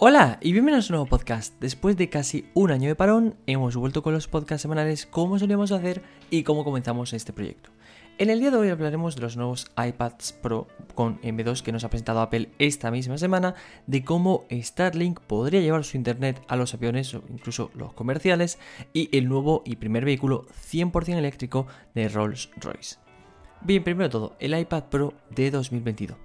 Hola y bienvenidos a un nuevo podcast. Después de casi un año de parón, hemos vuelto con los podcasts semanales como solíamos hacer y cómo comenzamos este proyecto. En el día de hoy hablaremos de los nuevos iPads Pro con M2 que nos ha presentado Apple esta misma semana, de cómo Starlink podría llevar su internet a los aviones o incluso los comerciales y el nuevo y primer vehículo 100% eléctrico de Rolls-Royce. Bien, primero todo, el iPad Pro de 2022.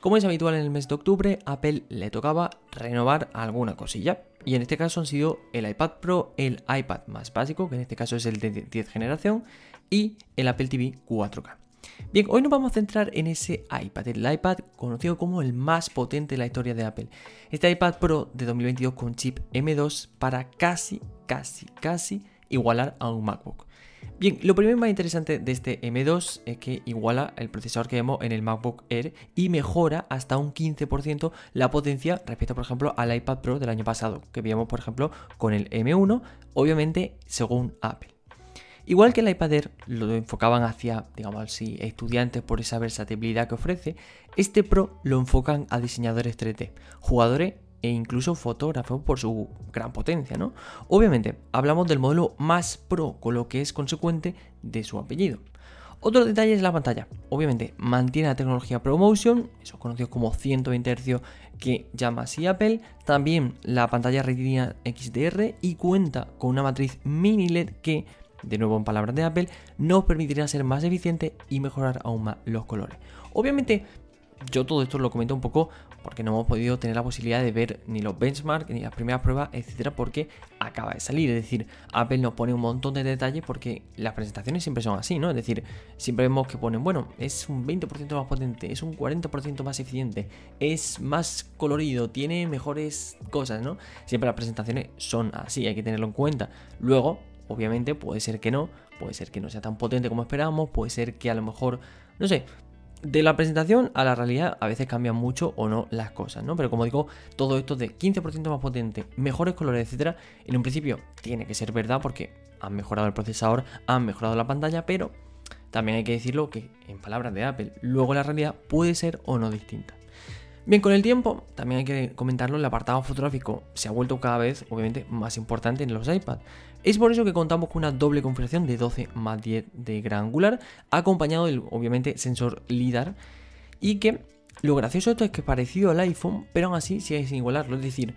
Como es habitual en el mes de octubre, Apple le tocaba renovar alguna cosilla. Y en este caso han sido el iPad Pro, el iPad más básico, que en este caso es el de 10 generación, y el Apple TV 4K. Bien, hoy nos vamos a centrar en ese iPad, el iPad conocido como el más potente de la historia de Apple. Este iPad Pro de 2022 con chip M2 para casi, casi, casi igualar a un MacBook. Bien, lo primero más interesante de este M2 es que iguala el procesador que vemos en el MacBook Air y mejora hasta un 15% la potencia respecto, por ejemplo, al iPad Pro del año pasado, que veíamos, por ejemplo, con el M1, obviamente según Apple. Igual que el iPad Air lo enfocaban hacia, digamos así, estudiantes por esa versatilidad que ofrece, este Pro lo enfocan a diseñadores 3D, jugadores e incluso fotógrafo por su gran potencia, ¿no? Obviamente, hablamos del modelo más pro, con lo que es consecuente de su apellido. Otro detalle es la pantalla. Obviamente, mantiene la tecnología ProMotion, eso conocido como 120 Hz que llama así Apple. También la pantalla Retina XDR y cuenta con una matriz mini LED que, de nuevo en palabras de Apple, nos permitirá ser más eficiente y mejorar aún más los colores. Obviamente, yo todo esto lo comento un poco porque no hemos podido tener la posibilidad de ver ni los benchmarks, ni las primeras pruebas, etcétera, porque acaba de salir. Es decir, Apple nos pone un montón de detalles porque las presentaciones siempre son así, ¿no? Es decir, siempre vemos que ponen, bueno, es un 20% más potente, es un 40% más eficiente, es más colorido, tiene mejores cosas, ¿no? Siempre las presentaciones son así, hay que tenerlo en cuenta. Luego, obviamente, puede ser que no, puede ser que no sea tan potente como esperábamos, puede ser que a lo mejor, no sé, de la presentación a la realidad a veces cambian mucho o no las cosas, ¿no? Pero como digo, todo esto de 15% más potente, mejores colores, etcétera, en un principio tiene que ser verdad porque han mejorado el procesador, han mejorado la pantalla, pero también hay que decirlo que en palabras de Apple, luego la realidad puede ser o no distinta. Bien, con el tiempo, también hay que comentarlo, el apartado fotográfico se ha vuelto cada vez, obviamente, más importante en los iPads. Es por eso que contamos con una doble configuración de 12 más 10 de gran angular, acompañado del, obviamente, sensor LIDAR, y que lo gracioso de esto es que parecido al iPhone, pero aún así sigue sin igualarlo. Es decir,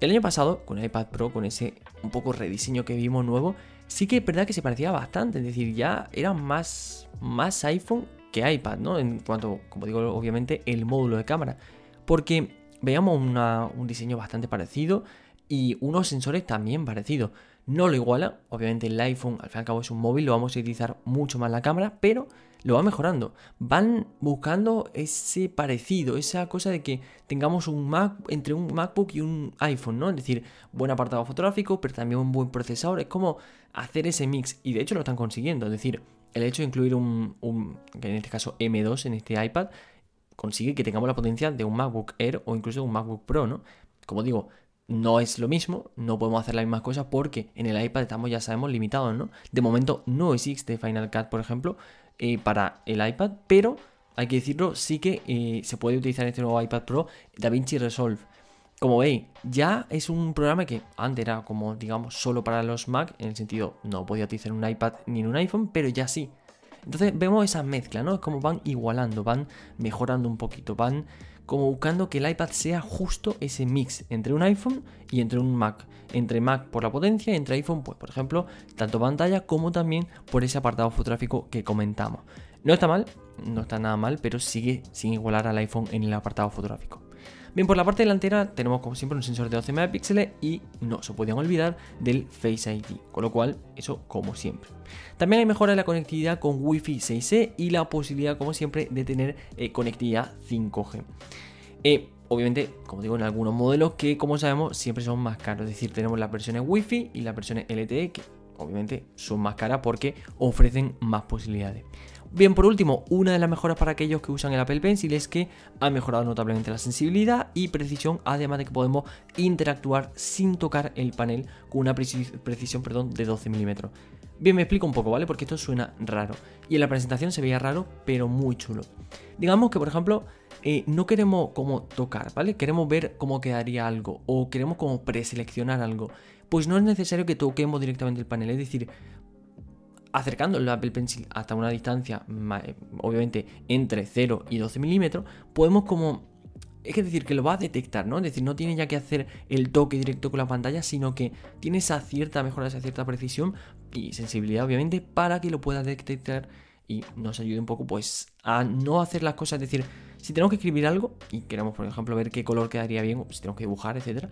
el año pasado, con el iPad Pro, con ese un poco rediseño que vimos nuevo, sí que es verdad que se parecía bastante, es decir, ya era más, más iPhone que iPad, ¿no? En cuanto, como digo, obviamente, el módulo de cámara porque veíamos un diseño bastante parecido y unos sensores también parecidos. No lo iguala, obviamente el iPhone al fin y al cabo es un móvil, lo vamos a utilizar mucho más la cámara, pero lo va mejorando. Van buscando ese parecido, esa cosa de que tengamos un Mac entre un MacBook y un iPhone, ¿no? Es decir, buen apartado fotográfico, pero también un buen procesador. Es como hacer ese mix y de hecho lo están consiguiendo. Es decir, el hecho de incluir un, un en este caso M2 en este iPad consigue que tengamos la potencia de un MacBook Air o incluso de un MacBook Pro, ¿no? Como digo, no es lo mismo, no podemos hacer las mismas cosas porque en el iPad estamos, ya sabemos, limitados, ¿no? De momento no existe Final Cut, por ejemplo, eh, para el iPad, pero hay que decirlo, sí que eh, se puede utilizar este nuevo iPad Pro DaVinci Resolve. Como veis, ya es un programa que antes era como, digamos, solo para los Mac, en el sentido, no podía utilizar un iPad ni en un iPhone, pero ya sí. Entonces vemos esa mezcla, ¿no? Es como van igualando, van mejorando un poquito, van como buscando que el iPad sea justo ese mix entre un iPhone y entre un Mac. Entre Mac por la potencia entre iPhone, pues por ejemplo, tanto pantalla como también por ese apartado fotográfico que comentamos. No está mal, no está nada mal, pero sigue sin igualar al iPhone en el apartado fotográfico. Bien, por la parte delantera tenemos como siempre un sensor de 12 megapíxeles y no se podían olvidar del Face ID, con lo cual eso como siempre. También hay mejora en la conectividad con Wi-Fi 6E y la posibilidad como siempre de tener eh, conectividad 5G. Eh, obviamente, como digo, en algunos modelos que como sabemos siempre son más caros, es decir, tenemos las versiones Wi-Fi y las versiones LTE que obviamente son más caras porque ofrecen más posibilidades. Bien, por último, una de las mejoras para aquellos que usan el Apple Pencil es que ha mejorado notablemente la sensibilidad y precisión, además de que podemos interactuar sin tocar el panel con una precisión perdón, de 12 milímetros. Bien, me explico un poco, ¿vale? Porque esto suena raro. Y en la presentación se veía raro, pero muy chulo. Digamos que, por ejemplo, eh, no queremos como tocar, ¿vale? Queremos ver cómo quedaría algo o queremos como preseleccionar algo. Pues no es necesario que toquemos directamente el panel, es decir, acercando el Apple Pencil hasta una distancia, eh, obviamente entre 0 y 12 milímetros, podemos como... Es decir, que lo va a detectar, ¿no? Es decir, no tiene ya que hacer el toque directo con la pantalla, sino que tiene esa cierta mejora, esa cierta precisión y sensibilidad, obviamente, para que lo pueda detectar y nos ayude un poco, pues, a no hacer las cosas. Es decir, si tenemos que escribir algo y queremos, por ejemplo, ver qué color quedaría bien, si tenemos que dibujar, etcétera,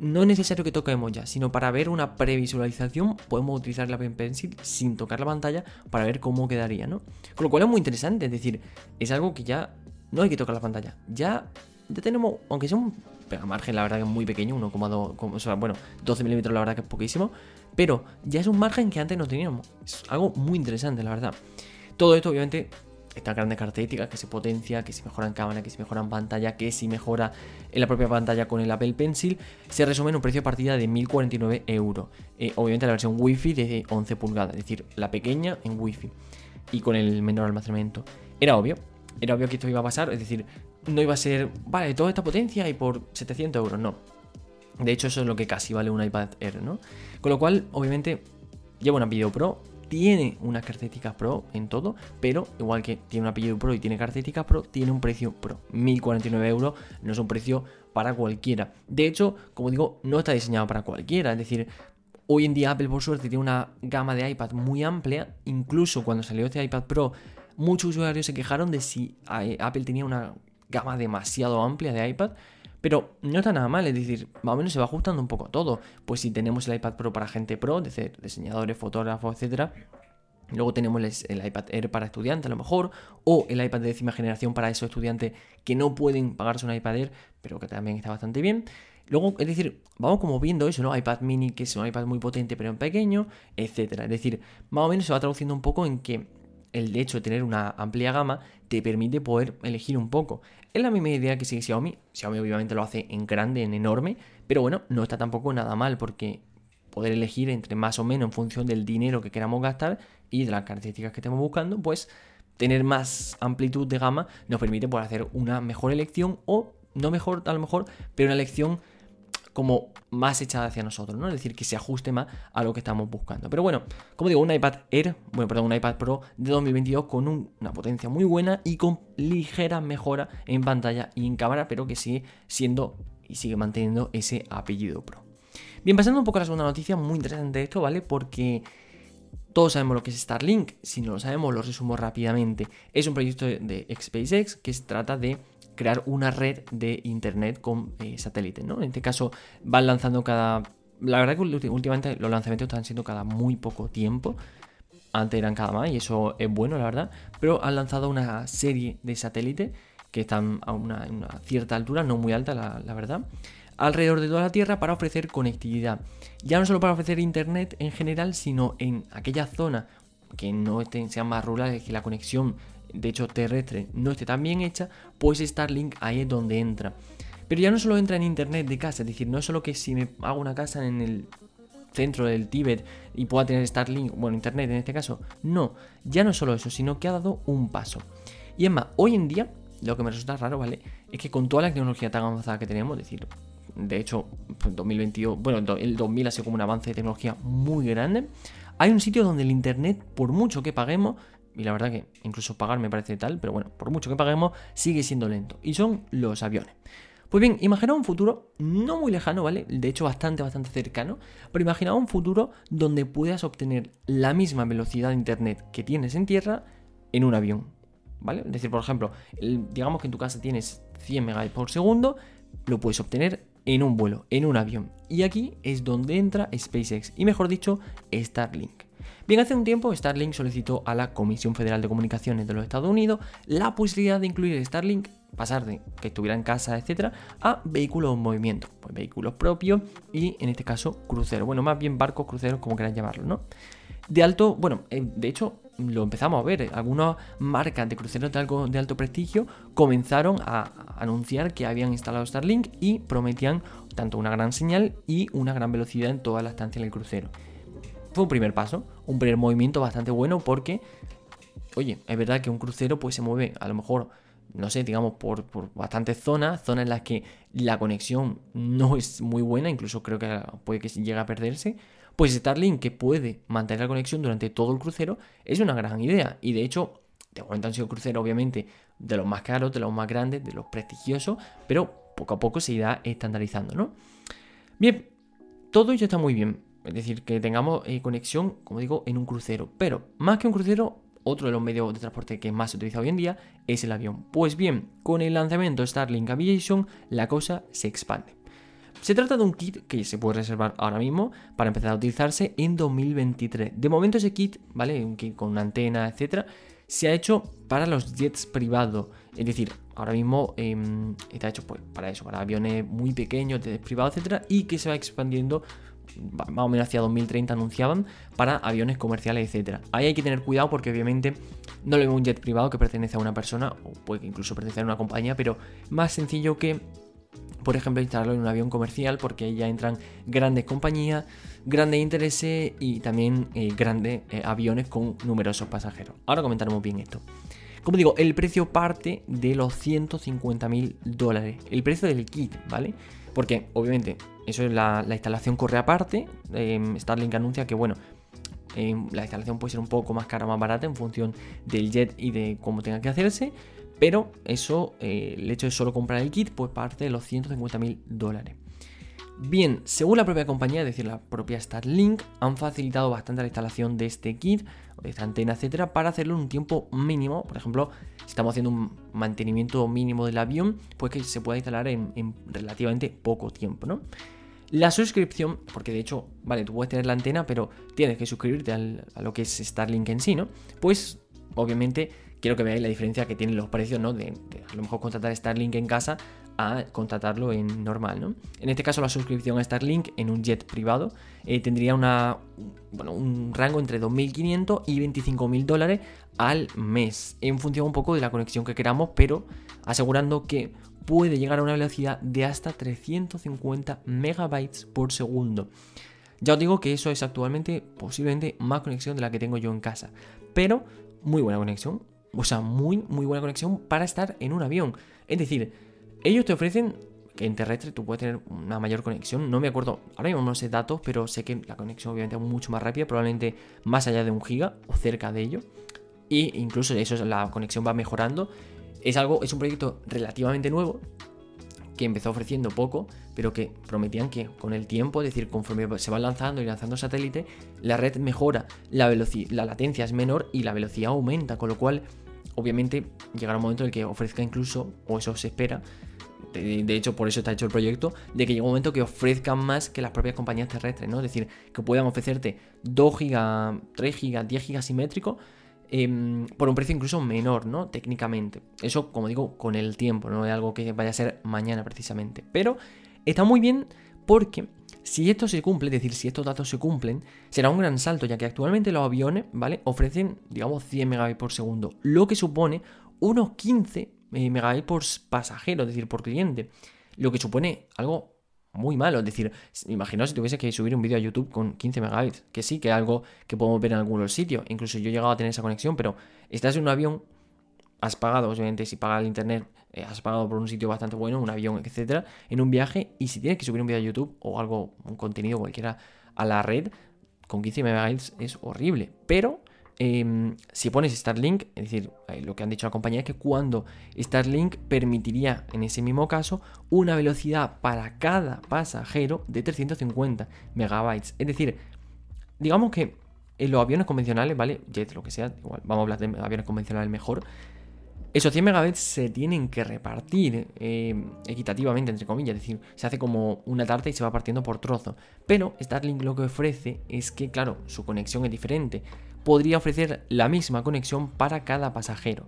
no es necesario que toquemos ya, sino para ver una previsualización podemos utilizar la Pen Pencil sin tocar la pantalla para ver cómo quedaría, ¿no? Con lo cual es muy interesante, es decir, es algo que ya no hay que tocar la pantalla. Ya, ya tenemos, aunque sea un margen, la verdad que es muy pequeño, 1,2, o sea, bueno, 12 milímetros la verdad que es poquísimo, pero ya es un margen que antes no teníamos. Es algo muy interesante, la verdad. Todo esto obviamente esta grande características, que se potencia, que se mejora en cámara, que se mejora en pantalla, que se mejora en la propia pantalla con el Apple Pencil, se resume en un precio a partida de 1049 euros. Eh, obviamente la versión Wi-Fi de 11 pulgadas, es decir, la pequeña en Wi-Fi y con el menor almacenamiento. Era obvio, era obvio que esto iba a pasar, es decir, no iba a ser, vale, toda esta potencia y por 700 euros, no. De hecho, eso es lo que casi vale un iPad Air, ¿no? Con lo cual, obviamente, lleva una Video Pro, tiene una características Pro en todo, pero igual que tiene un apellido Pro y tiene características Pro, tiene un precio Pro. 1049 euros no es un precio para cualquiera. De hecho, como digo, no está diseñado para cualquiera. Es decir, hoy en día Apple por suerte tiene una gama de iPad muy amplia. Incluso cuando salió este iPad Pro, muchos usuarios se quejaron de si eh, Apple tenía una gama demasiado amplia de iPad. Pero no está nada mal, es decir, más o menos se va ajustando un poco todo. Pues si tenemos el iPad Pro para gente pro, es decir, diseñadores, fotógrafos, etcétera. Luego tenemos el, iPad Air para estudiantes, a lo mejor, o el iPad de décima generación para esos estudiantes que no pueden pagarse un iPad Air, pero que también está bastante bien. Luego, es decir, vamos como viendo eso, ¿no? iPad mini, que es un iPad muy potente pero en pequeño, etcétera. Es decir, más o menos se va traduciendo un poco en que el hecho de tener una amplia gama te permite poder elegir un poco. Es la misma idea que sigue Xiaomi. Xiaomi obviamente lo hace en grande, en enorme, pero bueno, no está tampoco nada mal porque poder elegir entre más o menos en función del dinero que queramos gastar y de las características que estemos buscando, pues tener más amplitud de gama nos permite poder hacer una mejor elección o no mejor a lo mejor, pero una elección como más echada hacia nosotros, ¿no? Es decir, que se ajuste más a lo que estamos buscando. Pero bueno, como digo, un iPad Air, bueno, perdón, un iPad Pro de 2022 con una potencia muy buena y con ligera mejora en pantalla y en cámara, pero que sigue siendo y sigue manteniendo ese apellido Pro. Bien, pasando un poco a la segunda noticia, muy interesante esto, ¿vale? Porque todos sabemos lo que es Starlink, si no lo sabemos lo resumo rápidamente. Es un proyecto de SpaceX que se trata de crear una red de internet con eh, satélites, ¿no? En este caso van lanzando cada... La verdad que últimamente los lanzamientos están siendo cada muy poco tiempo. Antes eran cada más y eso es bueno, la verdad. Pero han lanzado una serie de satélites que están a una, cierta altura, no muy alta, la, verdad, alrededor de toda la Tierra para ofrecer conectividad. Ya no solo para ofrecer internet en general, sino en aquellas zonas que no estén, sean más rurales, que la conexión de hecho terrestre, no esté tan bien hecha, pues Starlink ahí es donde entra. Pero ya no solo entra en internet de casa, es decir, no es solo que si me hago una casa en el centro del Tíbet y pueda tener Starlink, bueno, internet en este caso, no, ya no es solo eso, sino que ha dado un paso. Y es más, hoy en día, lo que me resulta raro, ¿vale? Es que con toda la tecnología tan avanzada que tenemos, es decir, de hecho, en 2022, bueno, el 2000 ha sido como un avance de tecnología muy grande, hay un sitio donde el internet, por mucho que paguemos, y la verdad que incluso pagar me parece tal, pero bueno, por mucho que paguemos, sigue siendo lento. Y son los aviones. Pues bien, imagina un futuro no muy lejano, ¿vale? De hecho, bastante, bastante cercano. Pero imagina un futuro donde puedas obtener la misma velocidad de internet que tienes en tierra en un avión, ¿vale? Es decir, por ejemplo, digamos que en tu casa tienes 100 megabytes por segundo, lo puedes obtener en un vuelo, en un avión. Y aquí es donde entra SpaceX, y mejor dicho, Starlink. Bien, hace un tiempo Starlink solicitó a la Comisión Federal de Comunicaciones de los Estados Unidos la posibilidad de incluir Starlink, pasar de que estuviera en casa, etcétera, a vehículos en movimiento, pues vehículos propios y en este caso cruceros, bueno, más bien barcos, cruceros, como quieran llamarlo, ¿no? De alto, bueno, eh, de hecho lo empezamos a ver, algunas marcas de cruceros de, algo, de alto prestigio comenzaron a anunciar que habían instalado Starlink y prometían tanto una gran señal y una gran velocidad en toda la estancia del crucero. Fue un primer paso, un primer movimiento bastante bueno porque, oye, es verdad que un crucero pues se mueve a lo mejor no sé, digamos, por, por bastantes zonas, zonas en las que la conexión no es muy buena, incluso creo que puede que llegue a perderse, pues Starlink que puede mantener la conexión durante todo el crucero es una gran idea. Y de hecho, de momento han sido cruceros, obviamente, de los más caros, de los más grandes, de los prestigiosos, pero poco a poco se irá estandarizando, ¿no? Bien, todo ello está muy bien. Es decir, que tengamos eh, conexión, como digo, en un crucero. Pero más que un crucero, otro de los medios de transporte que más se utiliza hoy en día es el avión. Pues bien, con el lanzamiento Starlink Aviation, la cosa se expande. Se trata de un kit que se puede reservar ahora mismo para empezar a utilizarse en 2023. De momento ese kit, ¿vale? Un kit con una antena, etcétera, se ha hecho para los jets privados. Es decir, ahora mismo em, está hecho pues, para eso, para aviones muy pequeños, jets privados, etcétera, y que se va expandiendo más o menos hacia 2030 anunciaban para aviones comerciales, etcétera. Ahí hay que tener cuidado porque obviamente no le veo un jet privado que pertenece a una persona o puede incluso pertenecer a una compañía, pero más sencillo que por ejemplo, instalarlo en un avión comercial, porque ahí ya entran grandes compañías, grandes intereses y también eh, grandes eh, aviones con numerosos pasajeros. Ahora comentaremos bien esto. Como digo, el precio parte de los 150 mil dólares. El precio del kit, ¿vale? Porque obviamente eso es la, instalación corre aparte. Em, Starlink anuncia que, bueno, em, la instalación puede ser un poco más cara o más barata en función del jet y de cómo tenga que hacerse. Pero eso, eh, el hecho de solo comprar el kit, pues parte de los 150 mil dólares. Bien, según la propia compañía, es decir, la propia Starlink, han facilitado bastante la instalación de este kit, de esta antena, etcétera, para hacerlo en un tiempo mínimo. Por ejemplo, si estamos haciendo un mantenimiento mínimo del avión, pues que se pueda instalar en, relativamente poco tiempo, ¿no? La suscripción, porque de hecho, vale, tú puedes tener la antena, pero tienes que suscribirte a lo que es Starlink en sí, ¿no? Pues, obviamente, quiero que veáis la diferencia que tienen los precios, ¿no? De, a lo mejor contratar Starlink en casa a contratarlo en normal, ¿no? En este caso la suscripción a Starlink en un jet privado eh, tendría una, bueno, un rango entre 2.500 y 25.000 dólares al mes, en función un poco de la conexión que queramos, pero asegurando que puede llegar a una velocidad de hasta 350 megabytes por segundo. Ya os digo que eso es actualmente posiblemente más conexión de la que tengo yo en casa, pero muy buena conexión, o sea, muy, muy buena conexión para estar en un avión. Es decir, ellos te ofrecen que en terrestre tú puedes tener una mayor conexión. No me acuerdo, ahora mismo no sé datos, pero sé que la conexión obviamente es mucho más rápida, probablemente más allá de un giga o cerca de ello. Y incluso eso, la conexión va mejorando. Es algo, es un proyecto relativamente nuevo que empezó ofreciendo poco, pero que prometían que con el tiempo, es decir, conforme se van lanzando y lanzando satélites, la red mejora, la, la latencia es menor y la velocidad aumenta, con lo cual obviamente llegará un momento en el que ofrezca incluso, o eso se espera, de, hecho por eso está hecho el proyecto, de que llegue un momento que ofrezcan más que las propias compañías terrestres, ¿no? Es decir, que puedan ofrecerte 2 GB, 3 GB, 10 GB simétricos em, por un precio incluso menor, ¿no? Técnicamente. Eso, como digo, con el tiempo, no es algo que vaya a ser mañana precisamente. Pero está muy bien porque si esto se cumple, es decir, si estos datos se cumplen, será un gran salto, ya que actualmente los aviones, ¿vale? Ofrecen, digamos, 100 megabits por segundo, lo que supone unos 15 eh, megabits por pasajero, es decir, por cliente, lo que supone algo muy malo, es decir, imaginaos si tuviese que subir un vídeo a YouTube con 15 megabits, que sí, que es algo que podemos ver en algunos sitios, incluso yo he llegado a tener esa conexión, pero estás en un avión, has pagado, obviamente, si pagas el internet eh, has pagado por un sitio bastante bueno, un avión, etcétera, en un viaje y si tienes que subir un vídeo a YouTube o algo, un contenido cualquiera a la red, con 15 megabytes es horrible. Pero em, si pones Starlink, es decir, eh, lo que han dicho la compañía es que cuando Starlink permitiría en ese mismo caso una velocidad para cada pasajero de 350 megabytes. Es decir, digamos que en los aviones convencionales, ¿vale? Jet, lo que sea, igual, vamos a hablar de aviones convencionales mejor. Esos 100 megabits se tienen que repartir eh, equitativamente, entre comillas, es decir, se hace como una tarta y se va partiendo por trozos. Pero Starlink lo que ofrece es que, claro, su conexión es diferente. Podría ofrecer la misma conexión para cada pasajero.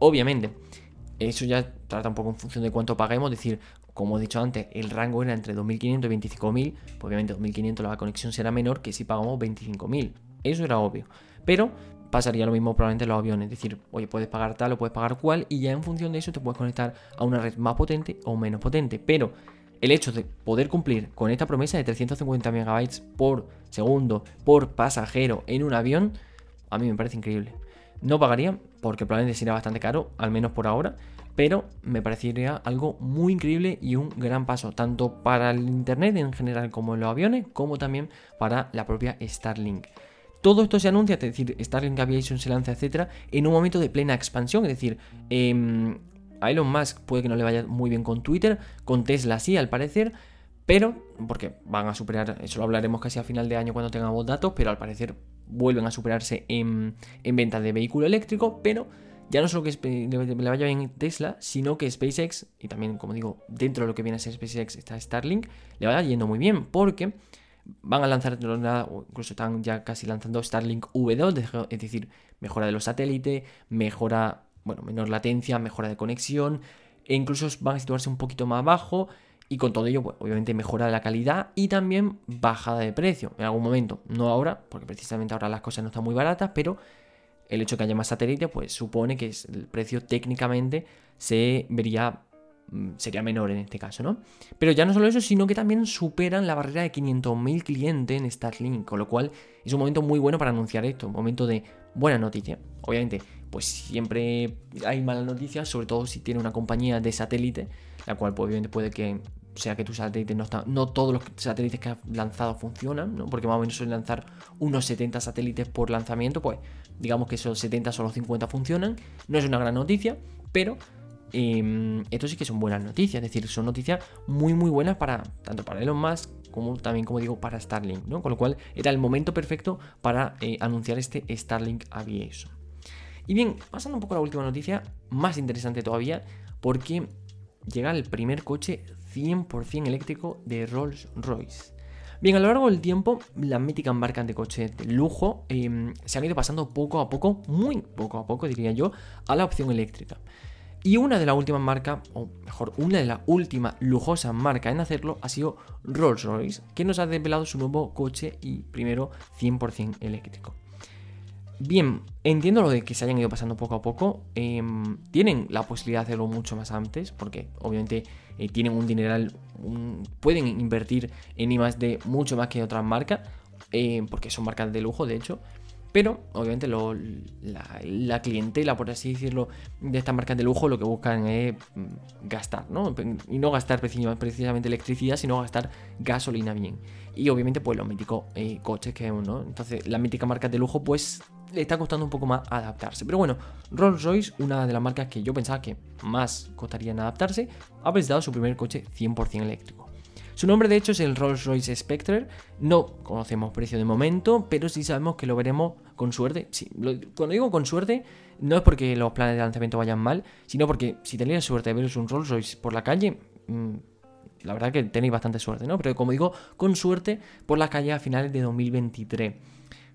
Obviamente, eso ya trata un poco en función de cuánto paguemos, es decir, como he dicho antes, el rango era entre 2.500 y 25.000, pues obviamente 2.500 la conexión será menor que si pagamos 25.000. Eso era obvio. Pero pasaría lo mismo probablemente en los aviones. Es decir, oye, puedes pagar tal o puedes pagar cual y ya en función de eso te puedes conectar a una red más potente o menos potente. Pero el hecho de poder cumplir con esta promesa de 350 megabytes por segundo por pasajero en un avión, a mí me parece increíble. No pagaría porque probablemente sería bastante caro, al menos por ahora. pero me parecería algo muy increíble y un gran paso, tanto para el Internet en general como en los aviones, como también para la propia Starlink. Todo esto se anuncia, es decir, Starlink Aviation se lanza, etcétera, en un momento de plena expansión, es decir, a Elon Musk puede que no le vaya muy bien con Twitter, con Tesla sí, al parecer, pero, porque van a superar, eso lo hablaremos casi a final de año cuando tengamos datos, pero al parecer vuelven a superarse en, en ventas de vehículo eléctrico, pero ya no solo que le vaya bien Tesla, sino que SpaceX, y también, como digo, dentro de lo que viene a ser SpaceX está Starlink, le vaya yendo muy bien, porque van a lanzar, incluso están ya casi lanzando Starlink V2, es decir, mejora de los satélites, mejora, bueno, menor latencia, mejora de conexión, e incluso van a situarse un poquito más abajo, y con todo ello, pues, obviamente mejora la calidad y también bajada de precio en algún momento. No ahora, porque precisamente ahora las cosas no están muy baratas, pero el hecho de que haya más satélites, pues supone que el precio técnicamente se vería sería menor en este caso, ¿no? Pero ya no solo eso, sino que también superan la barrera de 500.000 clientes en Starlink, con lo cual es un momento muy bueno para anunciar esto, un momento de buena noticia. Obviamente, pues siempre hay malas noticias, sobre todo si tiene una compañía de satélite, la cual pues, obviamente puede que sea que tus satélites no están, no todos los satélites que has lanzado funcionan, ¿no? porque más o menos suelen lanzar unos 70 satélites por lanzamiento, pues digamos que esos 70 solo 50 funcionan, no es una gran noticia, pero em, esto sí que son buenas noticias, es decir, son noticias muy muy buenas para tanto para Elon Musk como también como digo para Starlink, ¿no? Con lo cual era el momento perfecto para eh, anunciar este Starlink Aviation. Y bien, pasando un poco a la última noticia, más interesante todavía, porque llega el primer coche 100% eléctrico de Rolls Royce. Bien, a lo largo del tiempo, las míticas marcas de coches de lujo em, se han ido pasando poco a poco, muy poco a poco diría yo, a la opción eléctrica. Y una de las últimas marcas, o mejor, una de las últimas lujosas marcas en hacerlo ha sido Rolls Royce, que nos ha desvelado su nuevo coche y primero 100% eléctrico. Bien, entiendo lo de que se hayan ido pasando poco a poco. Em, tienen la posibilidad de hacerlo mucho más antes, porque obviamente eh, tienen un dineral, pueden invertir en I de mucho más que otras marcas, eh, porque son marcas de lujo, de hecho. Pero, obviamente, la, clientela, por así decirlo, de estas marcas de lujo lo que buscan es mm, gastar, ¿no? Y no gastar precisamente electricidad, sino gastar gasolina bien. Y obviamente, pues los míticos eh, coches que vemos, ¿no? Entonces, las míticas marcas de lujo, pues le está costando un poco más adaptarse. Pero bueno, Rolls Royce, una de las marcas que yo pensaba que más costaría adaptarse, ha presentado su primer coche 100% eléctrico. Su nombre de hecho es el Rolls Royce Spectre. No conocemos precio de momento, pero sí sabemos que lo veremos con suerte. cuando digo con suerte, no es porque los planes de lanzamiento vayan mal, sino porque si tenéis suerte de veros un Rolls Royce por la calle, mm, la verdad que tenéis bastante suerte, ¿no? Pero como digo, con suerte por la calle a finales de 2023.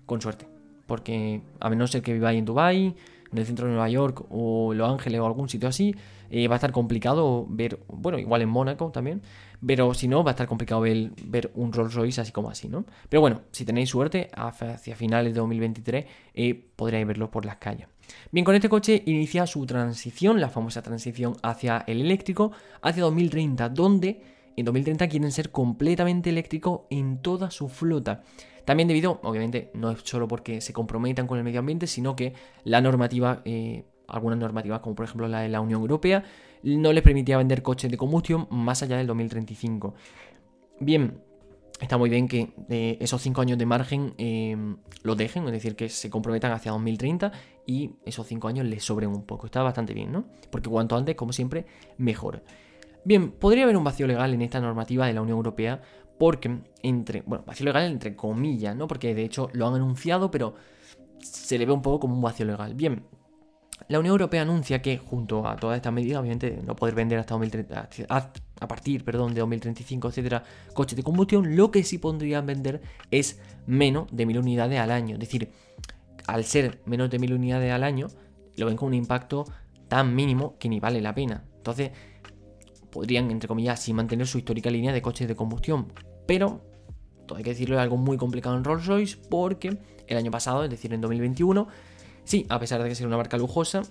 Con suerte porque a menos ser que viváis en Dubai, en el centro de Nueva York o Los Ángeles o algún sitio así, eh, va a estar complicado ver, bueno, igual en Mónaco también, pero si no, va a estar complicado ver, ver, un Rolls Royce así como así, ¿no? Pero bueno, si tenéis suerte, hacia finales de 2023 eh, podréis verlo por las calles. Bien, con este coche inicia su transición, la famosa transición hacia el eléctrico, hacia 2030, donde en 2030 quieren ser completamente eléctricos en toda su flota. También debido, obviamente, no es solo porque se comprometan con el medio ambiente, sino que la normativa, eh, algunas normativas, como por ejemplo la de la Unión Europea, no les permitía vender coches de combustión más allá del 2035. Bien, está muy bien que eh, esos 5 años de margen eh, lo dejen, es decir, que se comprometan hacia 2030 y esos 5 años les sobren un poco. Está bastante bien, ¿no? Porque cuanto antes, como siempre, mejor. Bien, podría haber un vacío legal en esta normativa de la Unión Europea porque entre, bueno, vacío legal entre comillas, ¿no? Porque de hecho lo han anunciado, pero se le ve un poco como un vacío legal. Bien, la Unión Europea anuncia que junto a todas estas medidas, obviamente no poder vender hasta 2030, a partir, perdón, de 2035, etcétera, coches de combustión, lo que sí podrían vender es menos de mil unidades al año. Es decir, al ser menos de mil unidades al año, lo ven con un impacto tan mínimo que ni vale la pena. Entonces, podrían, entre comillas, sí mantener su histórica línea de coches de combustión. Pero, todo hay que decirlo, es algo muy complicado en Rolls Royce porque el año pasado, es decir, en 2021, sí, a pesar de que sea una marca lujosa,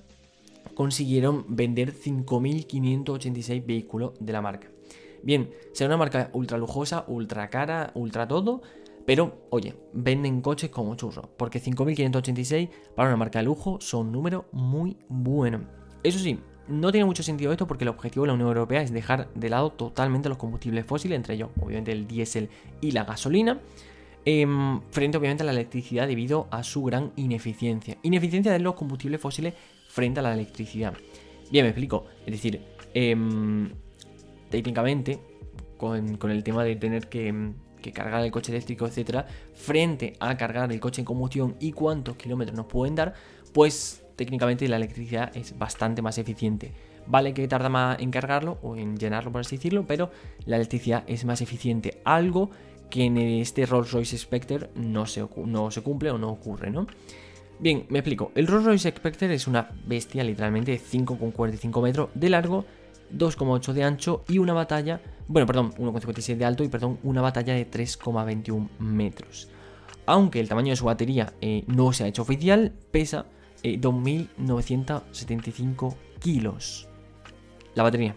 consiguieron vender 5.586 vehículos de la marca. Bien, será una marca ultra lujosa, ultra cara, ultra todo, pero oye, venden coches como churros, porque 5.586 para una marca de lujo son un número muy bueno. Eso sí, no tiene mucho sentido esto porque el objetivo de la Unión Europea es dejar de lado totalmente los combustibles fósiles, entre ellos obviamente el diésel y la gasolina, em, frente obviamente a la electricidad debido a su gran ineficiencia. Ineficiencia de los combustibles fósiles frente a la electricidad. Bien, me explico. Es decir, em, técnicamente, con, el tema de tener que, que, cargar el coche eléctrico, etcétera, frente a cargar el coche en combustión y cuántos kilómetros nos pueden dar, pues técnicamente la electricidad es bastante más eficiente. Vale que tarda más en cargarlo o en llenarlo, por así decirlo, pero la electricidad es más eficiente. Algo que en este Rolls Royce Spectre no se, no se cumple o no ocurre, ¿no? Bien, me explico. El Rolls Royce Spectre es una bestia literalmente de 5,45 metros de largo, 2,8 de ancho y una batalla, bueno, perdón, 1,56 de alto y perdón, una batalla de 3,21 metros. Aunque el tamaño de su batería eh, no se ha hecho oficial, pesa 2.975 eh, kilos. La batería.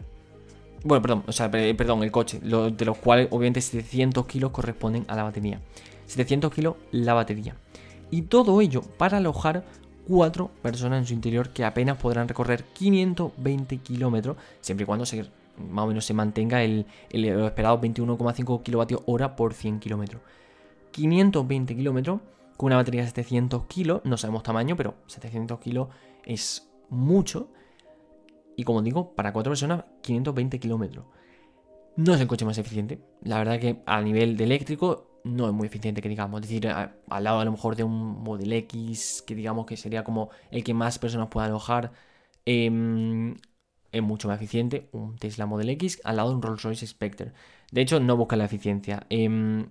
Bueno, perdón, o sea, perdón, el coche, de los cuales obviamente 700 kilos corresponden a la batería. 700 kilos la batería. Y todo ello para alojar cuatro personas en su interior que apenas podrán recorrer 520 kilómetros, siempre y cuando más o menos se mantenga el, el esperado 21,5 kilovatios hora por 100 kilómetros. 520 kilómetros con una batería de 700 kilos, no sabemos tamaño, pero 700 kilos es mucho. Y como digo, para cuatro personas, 520 kilómetros. No es el coche más eficiente. La verdad que a nivel de eléctrico no es muy eficiente, que digamos. Es decir, al lado a lo mejor de un Model X, que digamos que sería como el que más personas pueda alojar, em, es mucho más eficiente. Un Tesla Model X al lado de un Rolls Royce Spectre. De hecho, no busca la eficiencia. Em,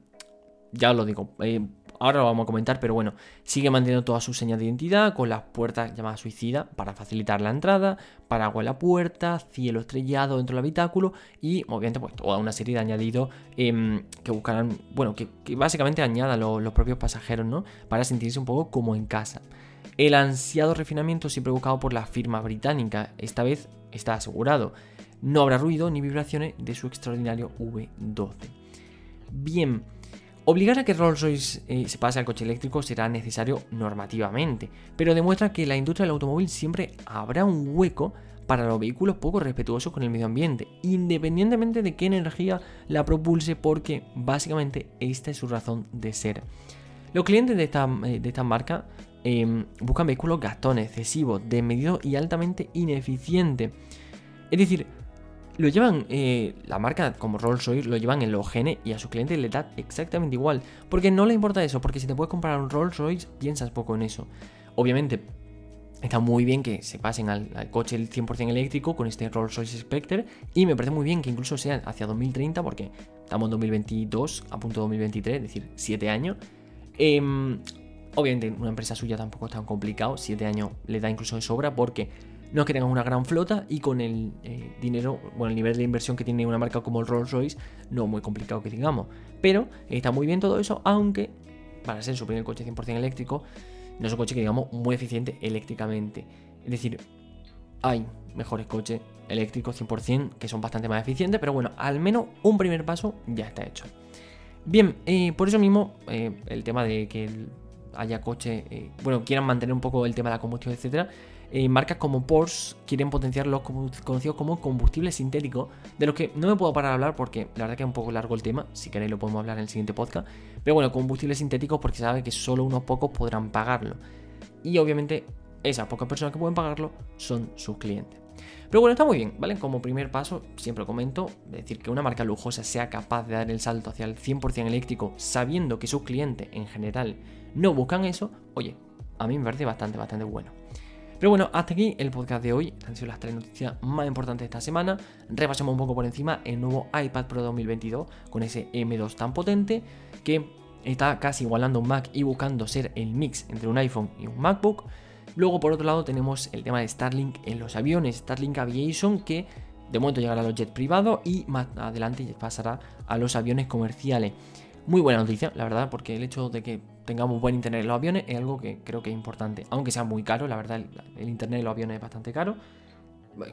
ya os lo digo, eh, ahora lo vamos a comentar, pero bueno, sigue manteniendo todas sus señas de identidad con las puertas llamadas suicida para facilitar la entrada, paraguas en la puerta, cielo estrellado dentro del habitáculo y obviamente pues toda una serie de añadidos em, que buscarán, bueno, que, básicamente añadan los propios pasajeros, ¿no? Para sentirse un poco como en casa. El ansiado refinamiento siempre buscado por la firma británica, esta vez está asegurado. No habrá ruido ni vibraciones de su extraordinario V12. Bien, Obligar a que Rolls-Royce eh, se pase al coche eléctrico será necesario normativamente, pero demuestra que la industria del automóvil siempre habrá un hueco para los vehículos poco respetuosos con el medio ambiente, independientemente de qué energía la propulse, porque básicamente esta es su razón de ser. Los clientes de esta, eh, marca em, buscan vehículos gastones, excesivos, desmedidos y altamente ineficientes. Es decir, lo llevan, eh, la marca como Rolls Royce lo llevan en los genes y a su cliente le da exactamente igual. Porque no le importa eso, porque si te puedes comprar un Rolls Royce, piensas poco en eso. Obviamente, está muy bien que se pasen al, coche el 100% eléctrico con este Rolls Royce Spectre. Y me parece muy bien que incluso sea hacia 2030, porque estamos en 2022, a punto de 2023, es decir, 7 años. Em, obviamente, una empresa suya tampoco es tan complicado, 7 años le da incluso de sobra, porque no es que tengan una gran flota y con el eh, dinero, bueno, el nivel de inversión que tiene una marca como el Rolls Royce, no muy complicado que digamos. Pero está muy bien todo eso, aunque para ser su primer coche 100% eléctrico, no es un coche que digamos muy eficiente eléctricamente. Es decir, hay mejores coches eléctricos 100% que son bastante más eficientes, pero bueno, al menos un primer paso ya está hecho. Bien, eh, por eso mismo eh, el tema de que haya coche, bueno, quieran mantener un poco el tema de la combustión, etcétera, eh, marcas como Porsche quieren potenciar los conocidos como combustibles sintéticos, de los que no me puedo parar a hablar porque la verdad que es un poco largo el tema, si queréis lo podemos hablar en el siguiente podcast, pero bueno, combustibles sintéticos porque sabe que solo unos pocos podrán pagarlo. Y obviamente esas pocas personas que pueden pagarlo son sus clientes. Pero bueno, está muy bien, ¿vale? Como primer paso, siempre comento, decir que una marca lujosa sea capaz de dar el salto hacia el 100% eléctrico sabiendo que sus clientes en general no buscan eso, oye, a mí me parece bastante, bastante bueno. Pero bueno, hasta aquí el podcast de hoy. Han sido las tres noticias más importantes de esta semana. Repasemos un poco por encima el nuevo iPad Pro 2022 con ese M2 tan potente que está casi igualando un Mac y buscando ser el mix entre un iPhone y un MacBook. Luego, por otro lado, tenemos el tema de Starlink en los aviones, Starlink Aviation, que de momento llegará a los jets privados y más adelante pasará a los aviones comerciales. Muy buena noticia, la verdad, porque el hecho de que tengamos buen internet en los aviones es algo que creo que es importante. Aunque sea muy caro, la verdad, el, internet en los aviones es bastante caro.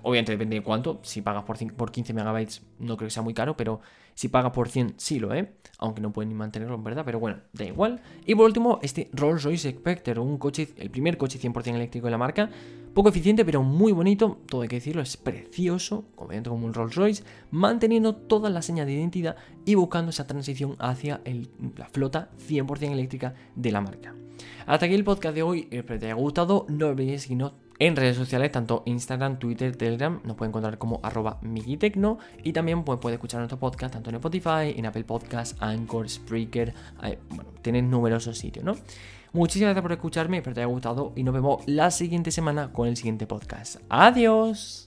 Obviamente depende de cuánto. Si pagas por, por 15 megabytes no creo que sea muy caro, pero si pagas por 100 sí lo es. Aunque no pueden ni mantenerlo en verdad, pero bueno, da igual. Y por último, este Rolls Royce Spectre, un coche, el primer coche 100% eléctrico de la marca. Poco eficiente, pero muy bonito, todo hay que decirlo, es precioso, como un Rolls Royce, manteniendo todas las señas de identidad y buscando esa transición hacia la flota 100% eléctrica de la marca. Hasta aquí el podcast de hoy, espero que te haya gustado, no olvides seguirnos en redes sociales, tanto Instagram, Twitter, Telegram, nos pueden encontrar como arroba migitecno y también pues, puede escuchar nuestro podcast tanto en Spotify, en Apple Podcasts, Anchor, Spreaker, bueno, tienen numerosos sitios, ¿no? Muchísimas gracias por escucharme, espero te haya gustado y nos vemos la siguiente semana con el siguiente podcast. Adiós.